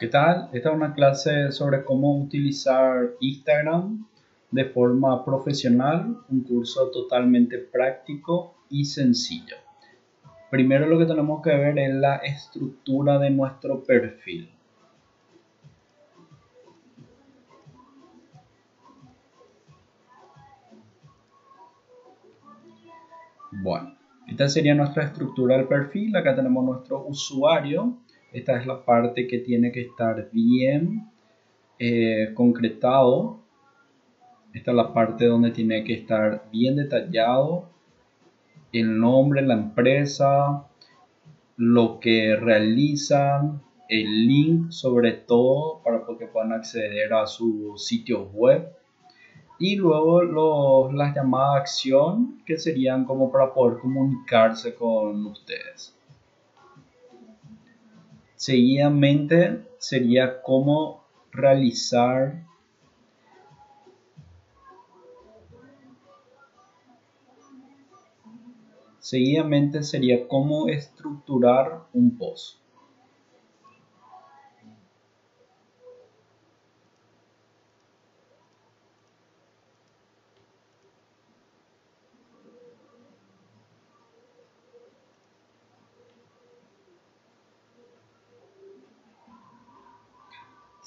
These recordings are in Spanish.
¿Qué tal? Esta es una clase sobre cómo utilizar Instagram de forma profesional, un curso totalmente práctico y sencillo. Primero lo que tenemos que ver es la estructura de nuestro perfil. Bueno, esta sería nuestra estructura del perfil. Acá tenemos nuestro usuario, esta es la parte que tiene que estar bien eh, concretado. Esta es la parte donde tiene que estar bien detallado. El nombre, la empresa, lo que realizan, el link sobre todo para que puedan acceder a su sitio web. Y luego los, las llamadas a acción que serían como para poder comunicarse con ustedes seguidamente sería cómo realizar seguidamente sería cómo estructurar un post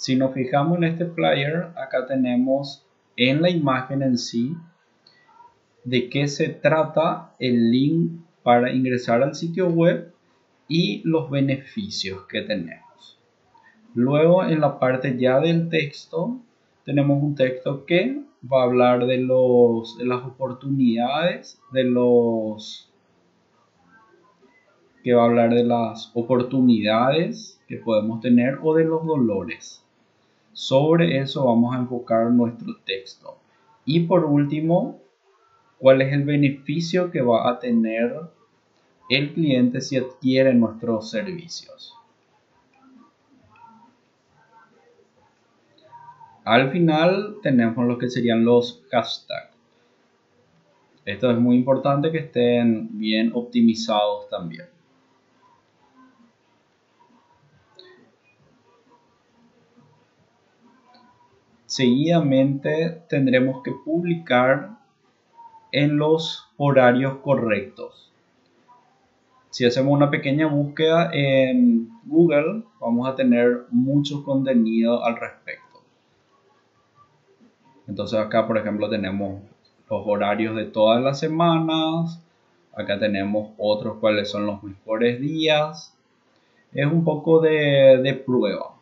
Si nos fijamos en este flyer, acá tenemos en la imagen en sí de qué se trata el link para ingresar al sitio web y los beneficios que tenemos. Luego en la parte ya del texto tenemos un texto que va a hablar de, los, de las oportunidades, de los que va a hablar de las oportunidades que podemos tener o de los dolores. Sobre eso vamos a enfocar nuestro texto. Y por último, cuál es el beneficio que va a tener el cliente si adquiere nuestros servicios. Al final tenemos lo que serían los hashtags. Esto es muy importante que estén bien optimizados también. Seguidamente tendremos que publicar en los horarios correctos. Si hacemos una pequeña búsqueda en Google, vamos a tener mucho contenido al respecto. Entonces acá, por ejemplo, tenemos los horarios de todas las semanas. Acá tenemos otros cuáles son los mejores días. Es un poco de, de prueba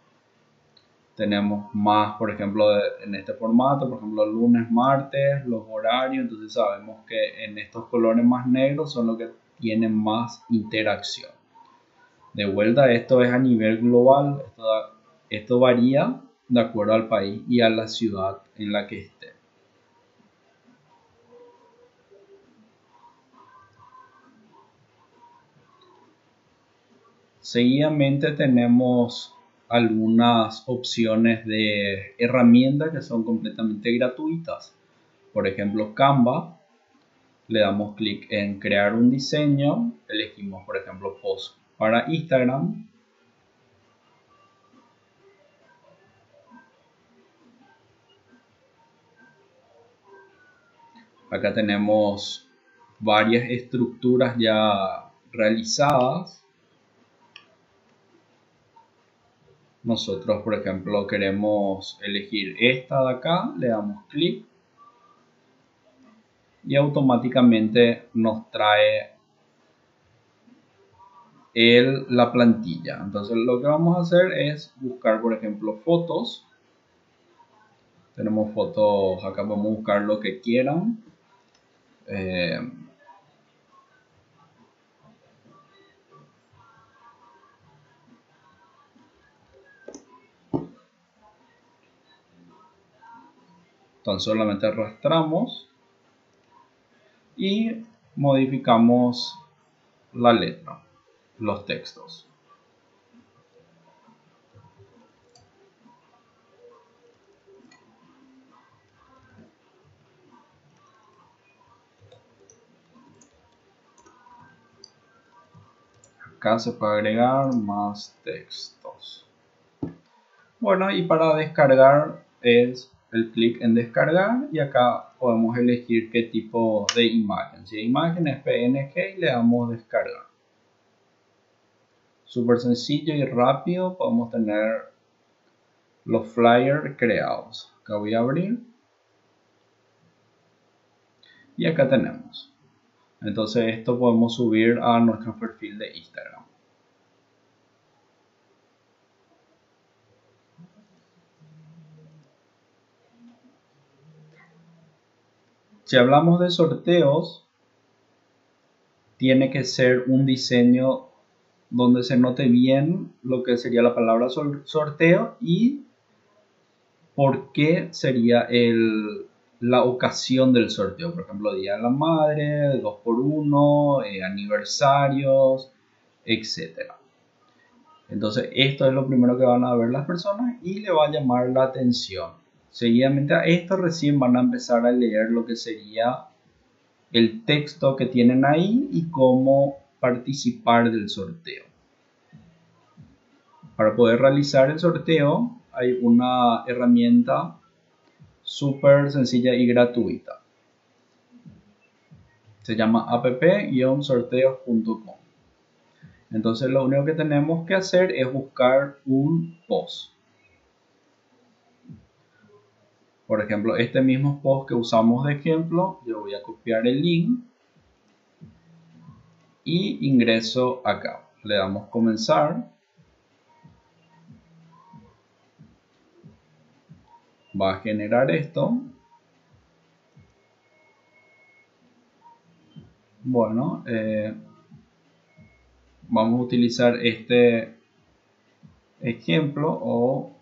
tenemos más, por ejemplo, en este formato, por ejemplo, lunes, martes, los horarios, entonces sabemos que en estos colores más negros son los que tienen más interacción. De vuelta, esto es a nivel global, esto, varía de acuerdo al país y a la ciudad en la que esté. Seguidamente tenemos algunas opciones de herramientas que son completamente gratuitas. Por ejemplo, Canva. Le damos clic en crear un diseño. Elegimos, por ejemplo, post para Instagram. Acá tenemos varias estructuras ya realizadas nosotros por ejemplo queremos elegir esta de acá le damos clic y automáticamente nos trae el, la plantilla. Entonces lo que vamos a hacer es buscar por ejemplo fotos. Tenemos fotos acá a buscar lo que quieran. Eh, Tan solamente arrastramos y modificamos la letra, los textos. Acá se puede agregar más textos. Bueno, y para descargar es el clic en descargar y acá podemos elegir qué tipo de imagen. Si imagen es PNG, le damos descargar. Súper sencillo y rápido, podemos tener los flyers creados. Acá voy a abrir. Y acá tenemos. Entonces esto podemos subir a nuestro perfil de Instagram. Si hablamos de sorteos, tiene que ser un diseño donde se note bien lo que sería la palabra sorteo y por qué sería la ocasión del sorteo. Por ejemplo, Día de la Madre, 2x1, eh, aniversarios, etc. Entonces, esto es lo primero que van a ver las personas y le va a llamar la atención. Seguidamente a esto recién van a empezar a leer lo que sería el texto que tienen ahí y cómo participar del sorteo. Para poder realizar el sorteo hay una herramienta súper sencilla y gratuita. Se llama app-sorteos.com. Entonces lo único que tenemos que hacer es buscar un post. Por ejemplo, este mismo post que usamos de ejemplo, yo voy a copiar el link y ingreso acá. Le damos comenzar. Va a generar esto. Bueno, eh, vamos a utilizar este ejemplo o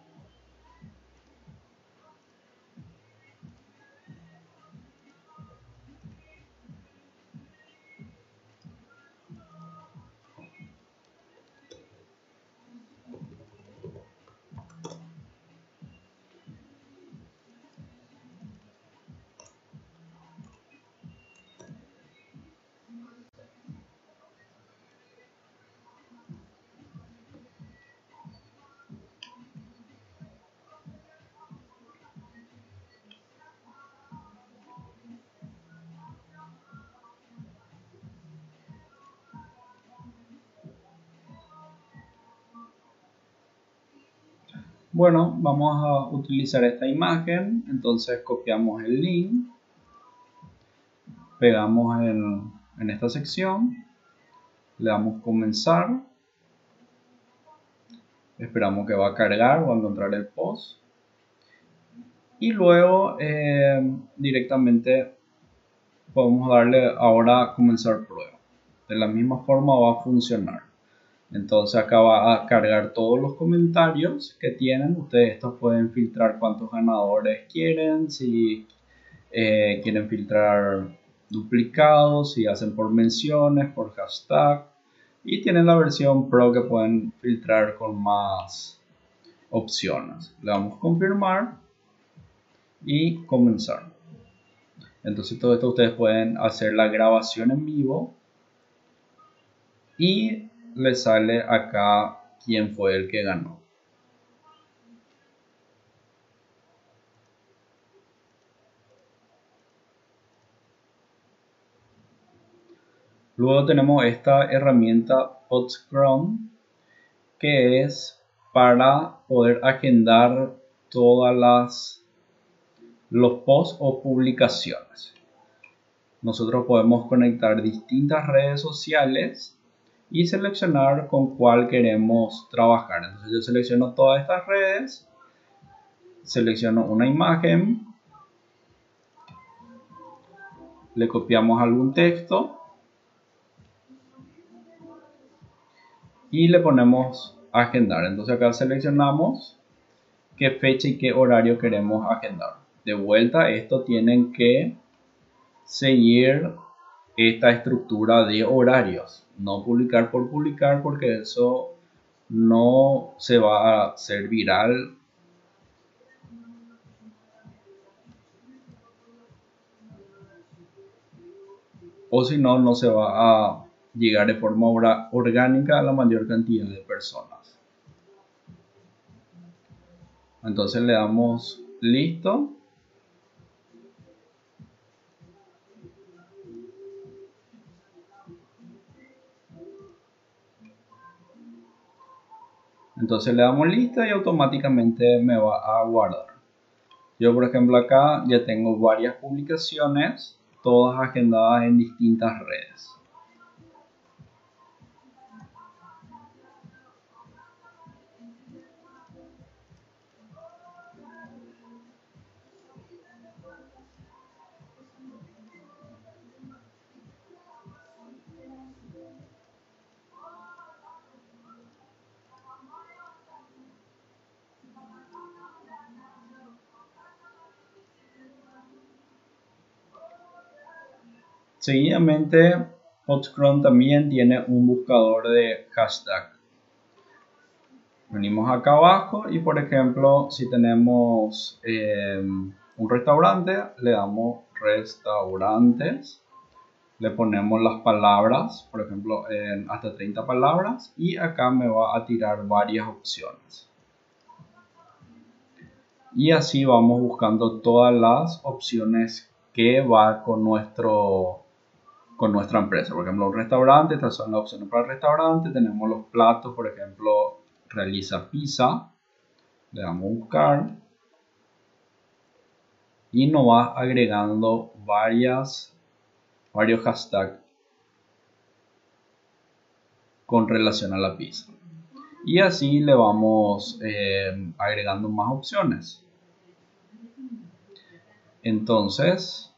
Bueno, vamos a utilizar esta imagen, entonces copiamos el link, pegamos en, en esta sección, le damos comenzar, esperamos que va a cargar o a encontrar el post. Y luego eh, directamente podemos darle ahora comenzar prueba. De la misma forma va a funcionar. Entonces acá va a cargar todos los comentarios que tienen. Ustedes estos pueden filtrar cuántos ganadores quieren, si eh, quieren filtrar duplicados, si hacen por menciones, por hashtag. Y tienen la versión Pro que pueden filtrar con más opciones. Le damos a confirmar y comenzar. Entonces todo esto ustedes pueden hacer la grabación en vivo y le sale acá quién fue el que ganó. Luego tenemos esta herramienta Chrome que es para poder agendar todas las los posts o publicaciones. Nosotros podemos conectar distintas redes sociales y seleccionar con cuál queremos trabajar. Entonces yo selecciono todas estas redes, selecciono una imagen, le copiamos algún texto y le ponemos agendar. Entonces acá seleccionamos qué fecha y qué horario queremos agendar. De vuelta, esto tienen que seguir esta estructura de horarios no publicar por publicar porque eso no se va a hacer viral o si no, no se va a llegar de forma orgánica a la mayor cantidad de personas. Entonces le damos listo. Entonces le damos listo y automáticamente me va a guardar. Yo por ejemplo acá ya tengo varias publicaciones, todas agendadas en distintas redes. Seguidamente, Hotcron también tiene un buscador de hashtag. Venimos acá abajo y por ejemplo, si tenemos eh, un restaurante, le damos restaurantes, le ponemos las palabras, por ejemplo, hasta 30 palabras y acá me va a tirar varias opciones. Y así vamos buscando todas las opciones que va con nuestro con nuestra empresa. Por ejemplo, un restaurante, estas son las opciones para el restaurante. Tenemos los platos, por ejemplo, realiza pizza. Le damos a buscar. Y nos va agregando varias, varios hashtags con relación a la pizza. Y así le vamos eh, agregando más opciones. Entonces,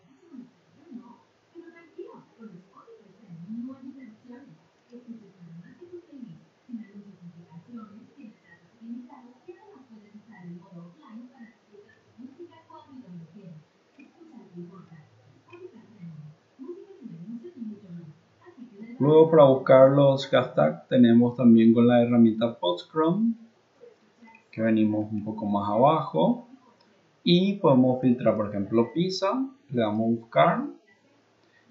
Luego para buscar los hashtags tenemos también con la herramienta Postchrome que venimos un poco más abajo y podemos filtrar por ejemplo pizza, le damos buscar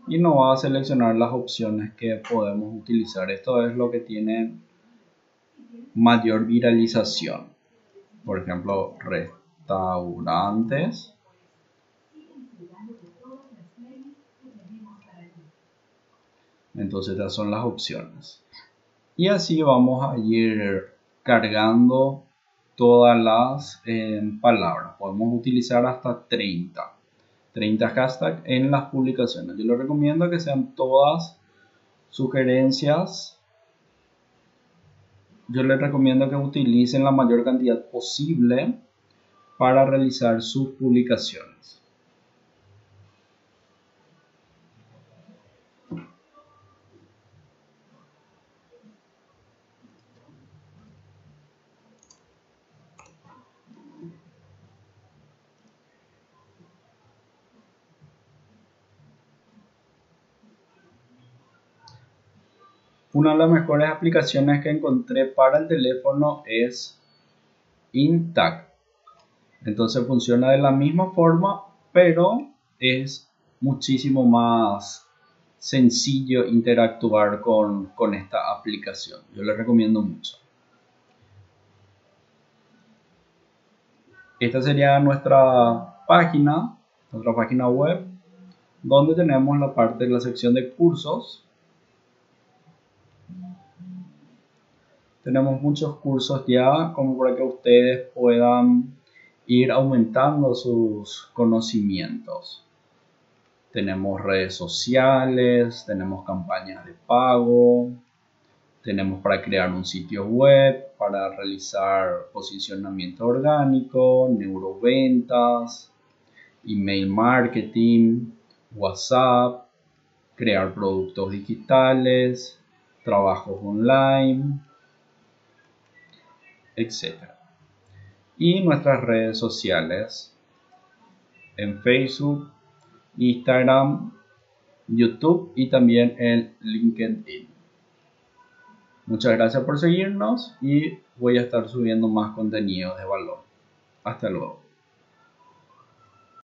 y nos va a seleccionar las opciones que podemos utilizar. Esto es lo que tiene mayor viralización. Por ejemplo, restaurantes Entonces estas son las opciones. Y así vamos a ir cargando todas las eh, palabras. Podemos utilizar hasta 30. 30 hashtags en las publicaciones. Yo les recomiendo que sean todas sugerencias. Yo les recomiendo que utilicen la mayor cantidad posible para realizar sus publicaciones. Una de las mejores aplicaciones que encontré para el teléfono es Intact. Entonces funciona de la misma forma, pero es muchísimo más sencillo interactuar con, con esta aplicación. Yo les recomiendo mucho. Esta sería nuestra página, nuestra página web, donde tenemos la parte de la sección de cursos tenemos muchos cursos ya como para que ustedes puedan ir aumentando sus conocimientos. Tenemos redes sociales, tenemos campañas de pago, tenemos para crear un sitio web, para realizar posicionamiento orgánico, neuroventas, email marketing, WhatsApp, crear productos digitales, trabajos online, etc. Y nuestras redes sociales en Facebook, Instagram, YouTube y también en LinkedIn. Muchas gracias por seguirnos y voy a estar subiendo más contenido de valor. Hasta luego.